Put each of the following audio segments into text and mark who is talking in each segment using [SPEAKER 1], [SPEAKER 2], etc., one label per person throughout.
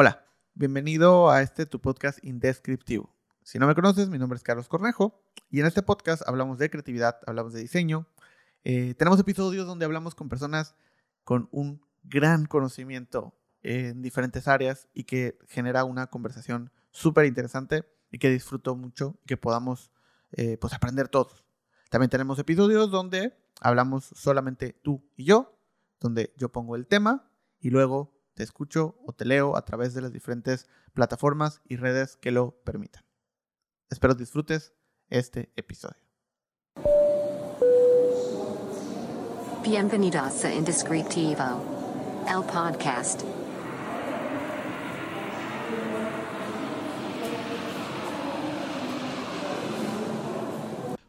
[SPEAKER 1] Hola, bienvenido a este tu podcast indescriptivo. Si no me conoces, mi nombre es Carlos Cornejo y en este podcast hablamos de creatividad, hablamos de diseño. Eh, tenemos episodios donde hablamos con personas con un gran conocimiento en diferentes áreas y que genera una conversación súper interesante y que disfruto mucho y que podamos eh, pues aprender todos. También tenemos episodios donde hablamos solamente tú y yo, donde yo pongo el tema y luego te escucho o te leo a través de las diferentes plataformas y redes que lo permitan. Espero disfrutes este episodio.
[SPEAKER 2] Bienvenidos a Indescriptivo, el podcast.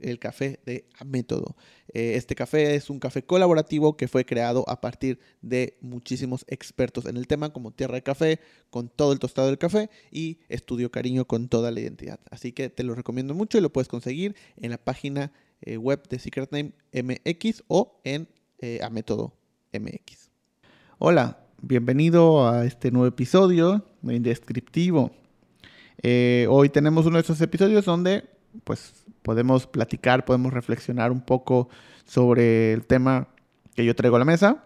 [SPEAKER 1] el café de Amétodo. Eh, este café es un café colaborativo que fue creado a partir de muchísimos expertos en el tema, como Tierra de Café, con todo el tostado del café y Estudio Cariño con toda la identidad. Así que te lo recomiendo mucho y lo puedes conseguir en la página eh, web de Secret Name MX o en eh, Amétodo MX. Hola, bienvenido a este nuevo episodio de Indescriptivo. hoy tenemos uno de esos episodios donde pues podemos platicar, podemos reflexionar un poco sobre el tema que yo traigo a la mesa.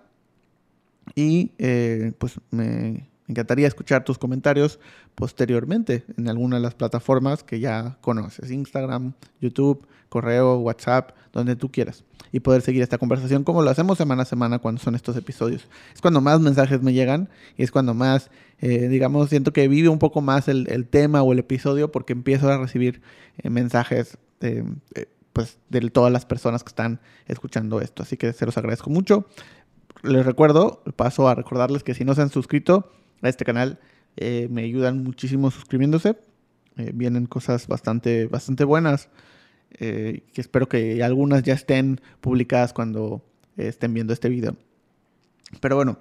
[SPEAKER 1] Y eh, pues me encantaría escuchar tus comentarios posteriormente en alguna de las plataformas que ya conoces, Instagram, YouTube, correo, WhatsApp, donde tú quieras. Y poder seguir esta conversación como lo hacemos semana a semana cuando son estos episodios. Es cuando más mensajes me llegan y es cuando más, eh, digamos, siento que vive un poco más el, tema o el episodio porque empiezo a recibir eh, mensajes eh, pues, de todas las personas que están escuchando esto. Así que se los agradezco mucho. Les recuerdo, paso a recordarles que si no se han suscrito a este canal, eh, me ayudan muchísimo suscribiéndose. Eh, vienen cosas bastante, bastante buenas. que espero que algunas ya estén publicadas cuando estén viendo este video. Pero bueno,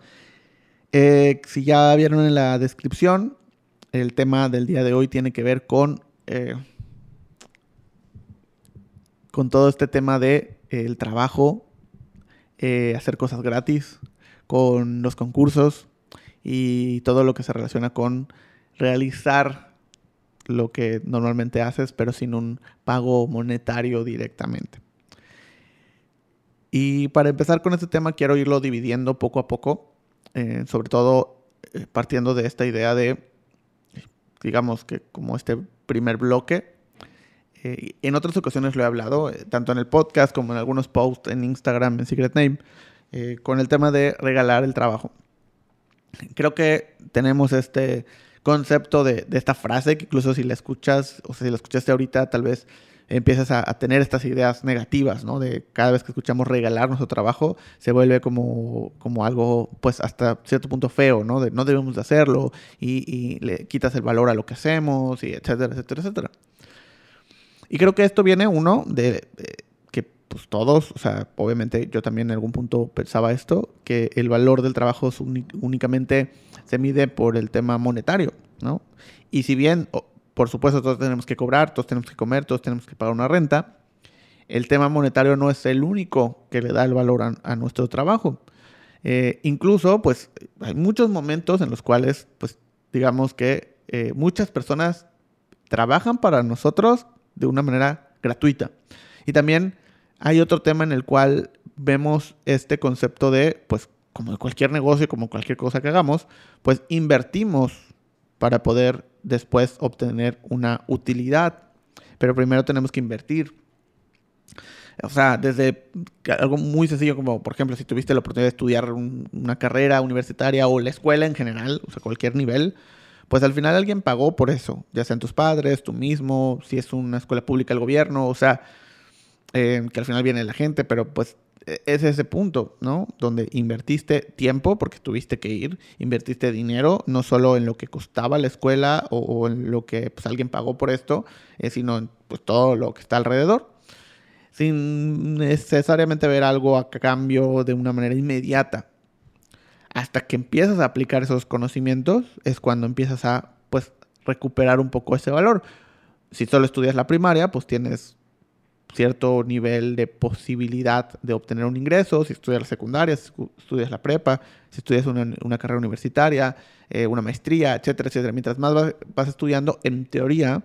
[SPEAKER 1] si ya vieron en la descripción, el tema del día de hoy tiene que ver con con todo este tema de eh, el trabajo, eh, hacer cosas gratis, con los concursos y todo lo que se relaciona con realizar lo que normalmente haces, pero sin un pago monetario directamente. Y para empezar con este tema, quiero irlo dividiendo poco a poco, eh, sobre todo partiendo de esta idea de, digamos que como este primer bloque, eh, en otras ocasiones lo he hablado, eh, tanto en el podcast como en algunos posts en Instagram, en Secret Name, eh, con el tema de regalar el trabajo. Creo que tenemos este concepto de, esta frase que incluso si la escuchas, o si la escuchaste ahorita, tal vez empiezas a, tener estas ideas negativas, ¿no? De cada vez que escuchamos regalar nuestro trabajo, se vuelve como, como algo, pues hasta cierto punto feo, ¿no? De no debemos de hacerlo y, y le quitas el valor a lo que hacemos, y etcétera, etcétera, etcétera. Y creo que esto viene, uno, de, que pues todos, o sea, obviamente yo también en algún punto pensaba esto, que el valor del trabajo únicamente se mide por el tema monetario, ¿no? Y si bien, por supuesto, todos tenemos que cobrar, todos tenemos que comer, todos tenemos que pagar una renta, el tema monetario no es el único que le da el valor a, nuestro trabajo. Eh, incluso, pues, hay muchos momentos en los cuales, pues, digamos que eh, muchas personas trabajan para nosotros de una manera gratuita. Y también hay otro tema en el cual vemos este concepto de, pues, como cualquier negocio, como cualquier cosa que hagamos, pues invertimos para poder después obtener una utilidad. Pero primero tenemos que invertir. O sea, desde algo muy sencillo como, por ejemplo, si tuviste la oportunidad de estudiar una carrera universitaria o la escuela en general, o sea, cualquier nivel, pues al final alguien pagó por eso, ya sean tus padres, tú mismo, si es una escuela pública, el gobierno, o sea, eh, que al final viene la gente, pero pues e, es ese punto, ¿no? Donde invertiste tiempo, porque tuviste que ir, invertiste dinero, no solo en lo que costaba la escuela o, en lo que pues, alguien pagó por esto, eh, sino en pues, todo lo que está alrededor. sin necesariamente ver algo a cambio de una manera inmediata. Hasta que empiezas a aplicar esos conocimientos es cuando empiezas a pues recuperar un poco ese valor. Si solo estudias la primaria, pues tienes cierto nivel de posibilidad de obtener un ingreso, si estudias la secundaria, si estudias la prepa, si estudias una, carrera universitaria, eh, una maestría, etcétera, etcétera. Mientras más vas, estudiando, en teoría,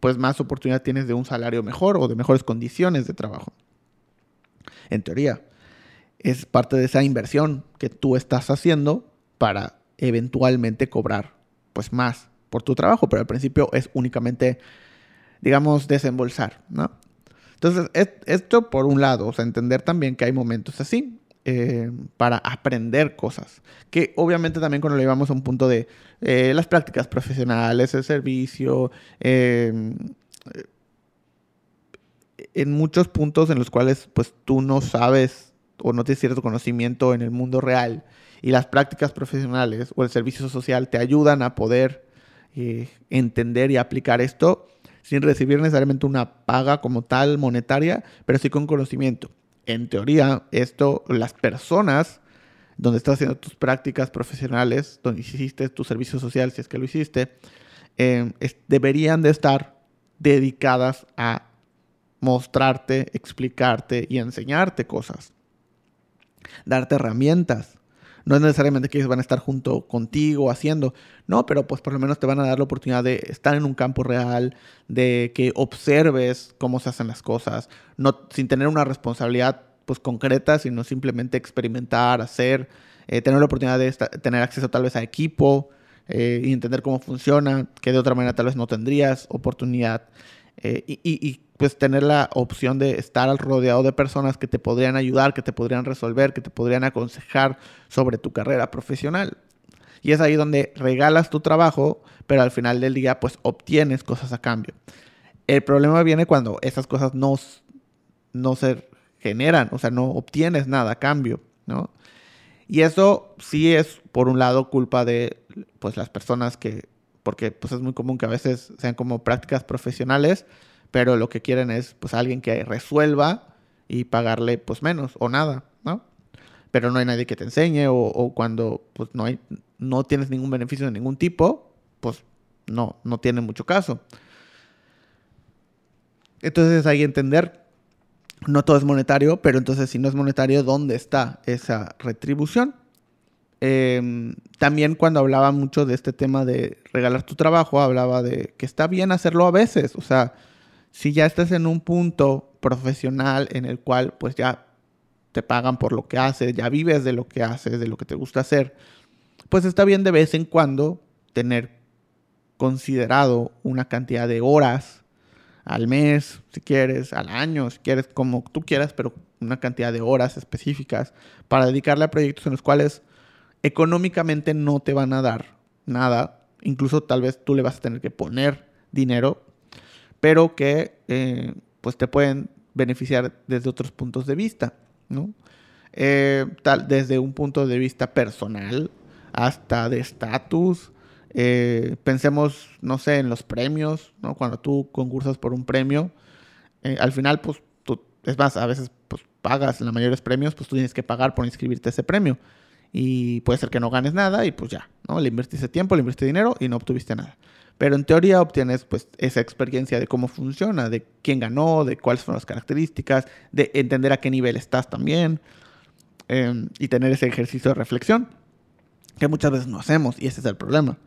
[SPEAKER 1] pues más oportunidad tienes de un salario mejor o de mejores condiciones de trabajo. En teoría, es parte de esa inversión que tú estás haciendo para eventualmente cobrar pues más por tu trabajo, pero al principio es únicamente digamos desembolsar, ¿no? Entonces, esto por un lado, o sea, entender también que hay momentos así eh, para aprender cosas. Que obviamente también cuando lo llevamos a un punto de eh, las prácticas profesionales, el servicio, em, en muchos puntos en los cuales pues tú no sabes o no tienes cierto conocimiento en el mundo real y las prácticas profesionales o el servicio social te ayudan a poder eh, entender y aplicar esto, sin recibir necesariamente una paga como tal monetaria, pero sí con conocimiento. En teoría, esto, las personas donde estás haciendo tus prácticas profesionales, donde hiciste tu servicio social, si es que lo hiciste, eh, deberían de estar dedicadas a mostrarte, explicarte y enseñarte cosas. Darte herramientas no es necesariamente que ellos van a estar junto contigo haciendo, no, pero pues por lo menos te van a dar la oportunidad de estar en un campo real, de que observes cómo se hacen las cosas, no, sin tener una responsabilidad pues concreta, sino simplemente experimentar, hacer, eh, tener la oportunidad de tener acceso tal vez a equipo eh, y entender cómo funciona, que de otra manera tal vez no tendrías oportunidad. Eh, y, pues tener la opción de estar rodeado de personas que te podrían ayudar, que te podrían resolver, que te podrían aconsejar sobre tu carrera profesional. Y es ahí donde regalas tu trabajo, pero al final del día pues obtienes cosas a cambio. El problema viene cuando esas cosas no, no se generan, o sea, no obtienes nada a cambio, ¿no? Y eso sí es, por un lado, culpa de pues las personas que, porque pues es muy común que a veces sean como prácticas profesionales, pero lo que quieren es pues alguien que resuelva y pagarle pues menos o nada, ¿no? Pero no hay nadie que te enseñe o, cuando pues no hay no tienes ningún beneficio de ningún tipo, pues no no tiene mucho caso. Entonces hay que entender no todo es monetario, pero entonces si no es monetario, ¿dónde está esa retribución? Em, también cuando hablaba mucho de este tema de regalar tu trabajo, hablaba de que está bien hacerlo a veces, o sea, si ya estás en un punto profesional en el cual pues ya te pagan por lo que haces, ya vives de lo que haces, de lo que te gusta hacer, pues está bien de vez en cuando tener considerado una cantidad de horas al mes, si quieres, al año, si quieres, como tú quieras, pero una cantidad de horas específicas para dedicarle a proyectos en los cuales económicamente no te van a dar nada, incluso tal vez tú le vas a tener que poner dinero pero que eh, pues te pueden beneficiar desde otros puntos de vista, ¿no? Eh, tal, desde un punto de vista personal hasta de estatus. Eh, pensemos, no sé, en los premios, ¿no? Cuando tú concursas por un premio, al final, pues, tú, es más, a veces, pues, pagas en los mayores premios, pues tú tienes que pagar por inscribirte a ese premio. Y puede ser que no ganes nada y pues ya, ¿no? Le invertiste tiempo, le invertiste dinero y no obtuviste nada. Pero en teoría obtienes pues esa experiencia de cómo funciona, de quién ganó, de cuáles son las características, de entender a qué nivel estás también em, y tener ese ejercicio de reflexión que muchas veces no hacemos y ese es el problema.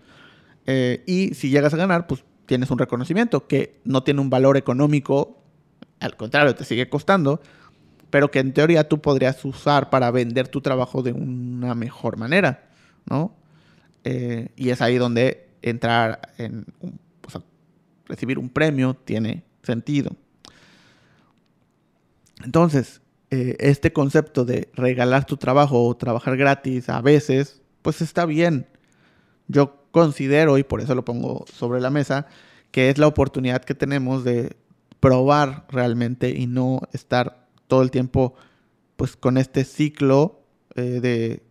[SPEAKER 1] Eh, y si llegas a ganar, pues tienes un reconocimiento que no tiene un valor económico, al contrario, te sigue costando, pero que en teoría tú podrías usar para vender tu trabajo de una mejor manera, ¿no? Eh, y es ahí donde entrar en, recibir un premio tiene sentido. Entonces, eh, este concepto de regalar tu trabajo o trabajar gratis a veces, pues está bien. Yo considero, y por eso lo pongo sobre la mesa, que es la oportunidad que tenemos de probar realmente y no estar todo el tiempo pues con este ciclo eh, de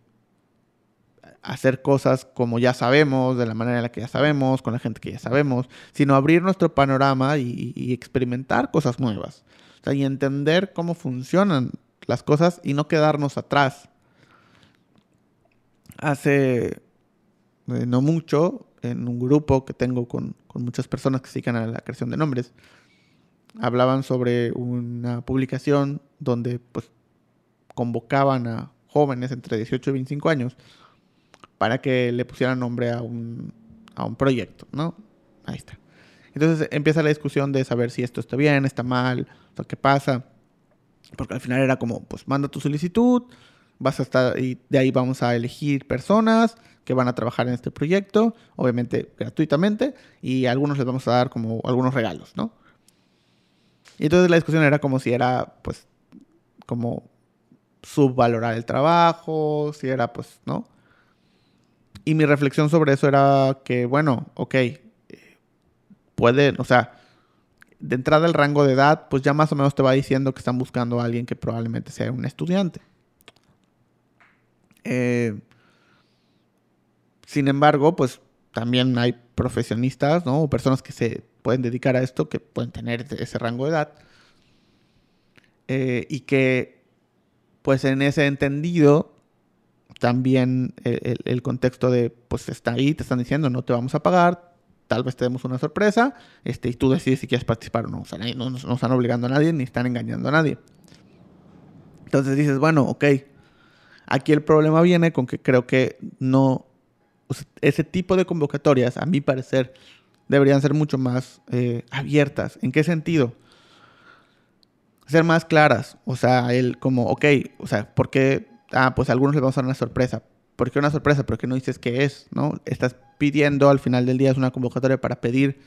[SPEAKER 1] hacer cosas como ya sabemos, de la manera en la que ya sabemos, con la gente que ya sabemos, sino abrir nuestro panorama y, experimentar cosas nuevas. O sea, y entender cómo funcionan las cosas y no quedarnos atrás. Hace eh, no mucho, en un grupo que tengo con, con muchas personas que se dedican a la creación de nombres, hablaban sobre una publicación donde pues convocaban a jóvenes entre 18 y 25 años para que le pusieran nombre a un, a un proyecto, ¿no? Ahí está. Entonces empieza la discusión de saber si esto está bien, está mal, qué pasa. Porque al final era como, pues manda tu solicitud, vas a estar, y de ahí vamos a elegir personas que van a trabajar en este proyecto, obviamente gratuitamente, y a algunos les vamos a dar como algunos regalos, ¿no? Y entonces la discusión era como si era, pues, como subvalorar el trabajo, si era, pues, ¿no? Y mi reflexión sobre eso era que, bueno, ok, puede, o sea, de entrada el rango de edad, pues ya más o menos te va diciendo que están buscando a alguien que probablemente sea un estudiante. Eh, sin embargo, pues también hay profesionistas, ¿no? O personas que se pueden dedicar a esto, que pueden tener ese rango de edad. Eh, y que, pues en ese entendido, también el, el, contexto de, pues está ahí, te están diciendo, no te vamos a pagar, tal vez te demos una sorpresa este, y tú decides si quieres participar o no. O sea, no, no, están obligando a nadie ni están engañando a nadie. Entonces dices, bueno, ok, aquí el problema viene con que creo que no, ese tipo de convocatorias, a mi parecer, deberían ser mucho más eh, abiertas. ¿En qué sentido? Ser más claras. O sea, el como, ok, o sea, ¿por qué? Ah, pues a algunos les vamos a dar una sorpresa. ¿Por qué una sorpresa? Porque no dices qué es, ¿no? Estás pidiendo, al final del día es una convocatoria para pedir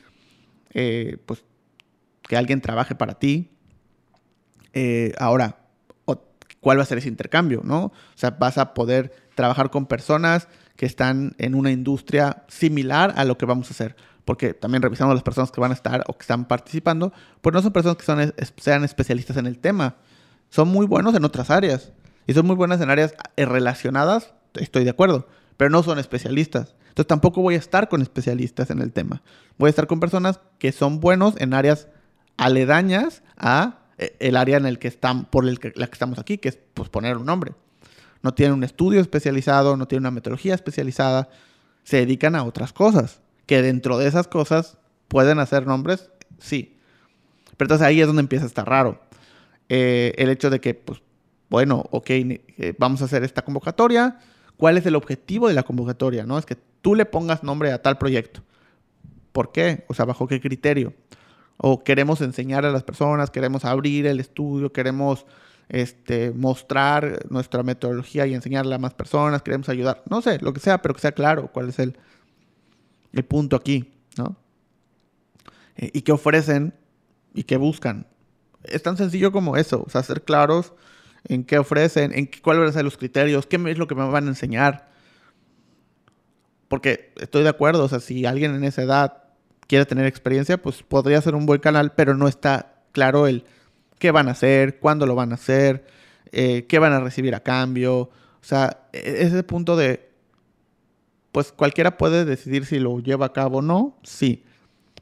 [SPEAKER 1] eh, pues, que alguien trabaje para ti. Eh, ahora, ¿cuál va a ser ese intercambio? ¿no? O sea, vas a poder trabajar con personas que están en una industria similar a lo que vamos a hacer. Porque también revisando las personas que van a estar o que están participando, pues no son personas que son, sean especialistas en el tema. Son muy buenos en otras áreas. Y son muy buenas en áreas eh, relacionadas, estoy de acuerdo, pero no son especialistas. Entonces tampoco voy a estar con especialistas en el tema. Voy a estar con personas que son buenos en áreas aledañas a eh, el área en el que están, por el que, la que estamos aquí, que es pues, poner un nombre. No tienen un estudio especializado, no tienen una metodología especializada, se dedican a otras cosas, que dentro de esas cosas pueden hacer nombres, sí. Pero entonces ahí es donde empieza a estar raro. Eh, el hecho de que, pues, bueno, ok, eh, vamos a hacer esta convocatoria, cuál es el objetivo de la convocatoria, ¿no? Es que tú le pongas nombre a tal proyecto. ¿Por qué? O sea, ¿bajo qué criterio? O queremos enseñar a las personas, queremos abrir el estudio, queremos este, mostrar nuestra metodología y enseñarle a más personas, queremos ayudar, no sé, lo que sea, pero que sea claro cuál es el, el punto aquí, ¿no? Eh, y qué ofrecen y qué buscan. Es tan sencillo como eso, o sea, ser claros en qué ofrecen, en cuáles van a ser los criterios, qué es lo que me van a enseñar. Porque estoy de acuerdo, o sea, si alguien en esa edad quiere tener experiencia, pues podría ser un buen canal, pero no está claro el qué van a hacer, cuándo lo van a hacer, eh, qué van a recibir a cambio. O sea, e-, ese punto de, pues cualquiera puede decidir si lo lleva a cabo o no, sí.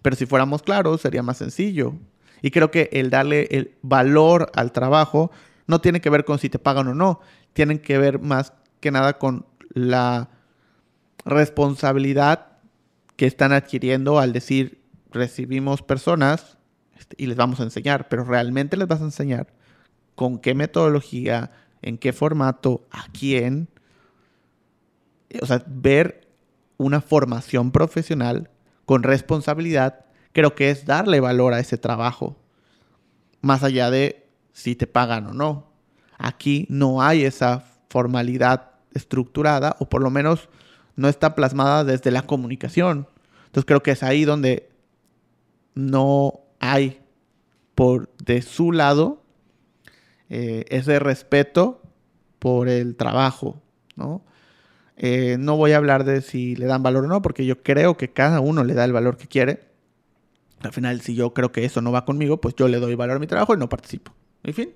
[SPEAKER 1] Pero si fuéramos claros, sería más sencillo. Y creo que el darle el valor al trabajo no tiene que ver con si te pagan o no, tienen que ver más que nada con la responsabilidad que están adquiriendo al decir recibimos personas este, y les vamos a enseñar, pero realmente les vas a enseñar con qué metodología, en qué formato, a quién. O sea, ver una formación profesional con responsabilidad, creo que es darle valor a ese trabajo, más allá de si te pagan o no. Aquí no hay esa formalidad estructurada o por lo menos no está plasmada desde la comunicación. Entonces creo que es ahí donde no hay por de su lado eh, ese respeto por el trabajo, ¿no? Eh, no voy a hablar de si le dan valor o no, porque yo creo que cada uno le da el valor que quiere. Al final, si yo creo que eso no va conmigo, pues yo le doy valor a mi trabajo y no participo. En fin.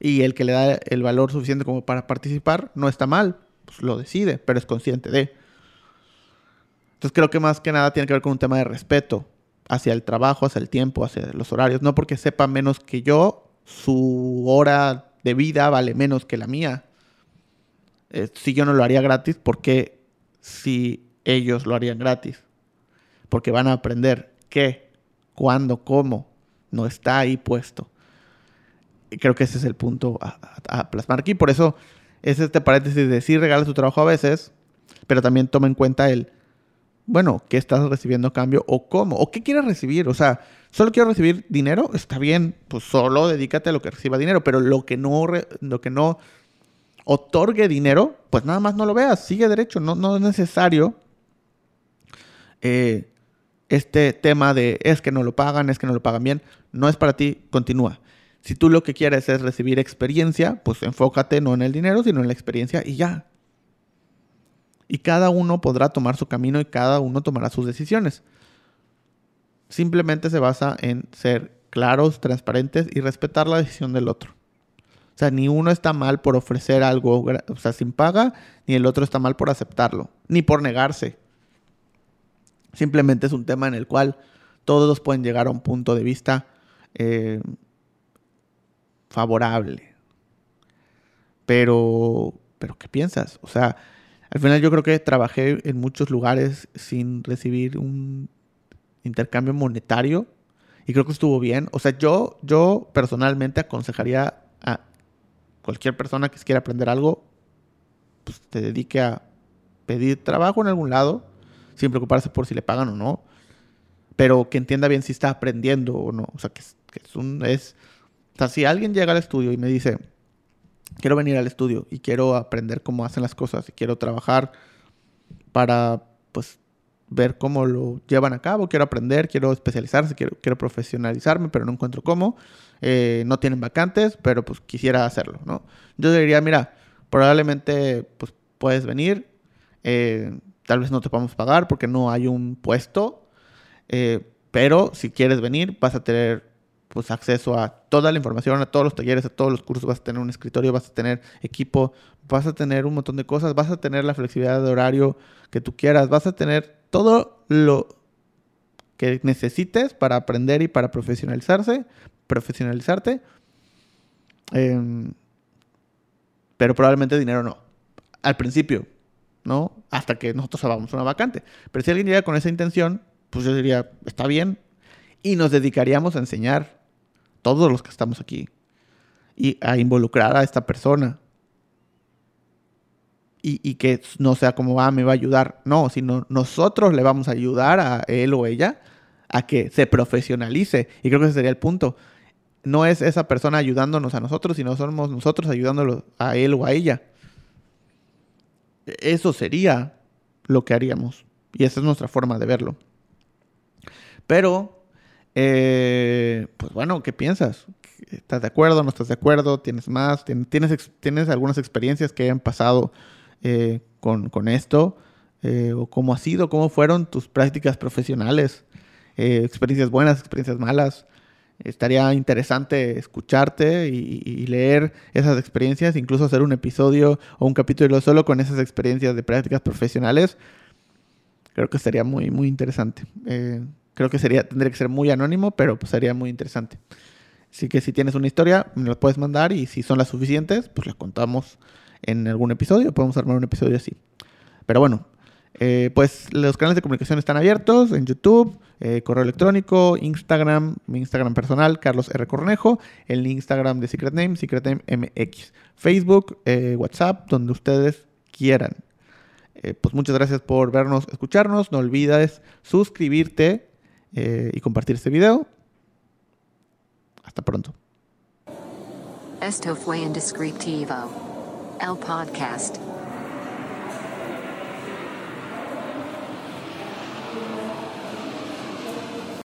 [SPEAKER 1] Y el que le da el valor suficiente como para participar no está mal, pues lo decide, pero es consciente de. Entonces creo que más que nada tiene que ver con un tema de respeto hacia el trabajo, hacia el tiempo, hacia los horarios. No porque sepa menos que yo su hora de vida vale menos que la mía. Eh, si yo no lo haría gratis, ¿por qué si ellos lo harían gratis? Porque van a aprender qué, cuándo, cómo. No está ahí puesto. Y creo que ese es el punto a, plasmar aquí. Por eso es este paréntesis de sí regala tu trabajo a veces, pero también toma en cuenta el, bueno, ¿qué estás recibiendo a cambio o cómo? ¿O qué quieres recibir? O sea, solo quiero recibir dinero, está bien, pues solo dedícate a lo que reciba dinero, pero lo que no, lo que no otorgue dinero, pues nada más no lo veas, sigue derecho, no, es necesario eh, este tema de es que no lo pagan, es que no lo pagan bien, no es para ti, continúa. Si tú lo que quieres es recibir experiencia, pues enfócate no en el dinero, sino en la experiencia y ya. Y cada uno podrá tomar su camino y cada uno tomará sus decisiones. Simplemente se basa en ser claros, transparentes y respetar la decisión del otro. O sea, ni uno está mal por ofrecer algo, o sea, sin paga, ni el otro está mal por aceptarlo, ni por negarse. Simplemente es un tema en el cual todos pueden llegar a un punto de vista eh, favorable. Pero, pero ¿qué piensas? O sea, al final yo creo que trabajé en muchos lugares sin recibir un intercambio monetario y creo que estuvo bien. O sea, yo, yo personalmente aconsejaría a cualquier persona que quiera aprender algo, pues te dedique a pedir trabajo en algún lado, sin preocuparse por si le pagan o no, pero que entienda bien si está aprendiendo o no. O sea, que, que es un... Es, o sea, si alguien llega al estudio y me dice, quiero venir al estudio y quiero aprender cómo hacen las cosas y quiero trabajar para, pues, ver cómo lo llevan a cabo, quiero aprender, quiero especializarse, quiero, quiero profesionalizarme, pero no encuentro cómo. Eh, no tienen vacantes, pero pues quisiera hacerlo, ¿no? Yo diría, mira, probablemente pues puedes venir, eh, tal vez no te podamos pagar porque no hay un puesto, eh, pero si quieres venir vas a tener pues acceso a toda la información, a todos los talleres, a todos los cursos, vas a tener un escritorio, vas a tener equipo, vas a tener un montón de cosas, vas a tener la flexibilidad de horario que tú quieras, vas a tener todo lo que necesites para aprender y para profesionalizarse, profesionalizarte. Em, pero probablemente dinero no. Al principio, ¿no? Hasta que nosotros hagamos una vacante. Pero si alguien llega con esa intención, pues yo diría, está bien. Y nos dedicaríamos a enseñar todos los que estamos aquí, y a involucrar a esta persona. Y, que no sea como, ah, me va a ayudar. No, sino nosotros le vamos a ayudar a él o ella a que se profesionalice. Y creo que ese sería el punto. No es esa persona ayudándonos a nosotros, sino somos nosotros ayudándolo a él o a ella. Eso sería lo que haríamos. Y esa es nuestra forma de verlo. Pero eh, pues bueno, ¿qué piensas? ¿Estás de acuerdo? ¿No estás de acuerdo? ¿Tienes más? ¿Tienes, tienes algunas experiencias que hayan pasado eh, con, esto? Eh, ¿O cómo ha sido? ¿Cómo fueron tus prácticas profesionales? experiencias buenas, experiencias malas. Estaría interesante escucharte y, leer esas experiencias, incluso hacer un episodio o un capítulo solo con esas experiencias de prácticas profesionales. Creo que estaría muy, muy interesante. Creo que sería, tendría que ser muy anónimo, pero pues sería muy interesante. Así que si tienes una historia, me la puedes mandar y si son las suficientes, pues las contamos en algún episodio. Podemos armar un episodio así. Pero bueno, eh, pues los canales de comunicación están abiertos en YouTube, eh, correo electrónico, Instagram, mi Instagram personal, Carlos R. Cornejo, el Instagram de Secret Name, Secret Name MX, Facebook, eh, WhatsApp, donde ustedes quieran. pues muchas gracias por vernos, escucharnos. No olvides suscribirte y compartir este video. Hasta pronto.
[SPEAKER 2] Esto fue Indescriptivo. El podcast.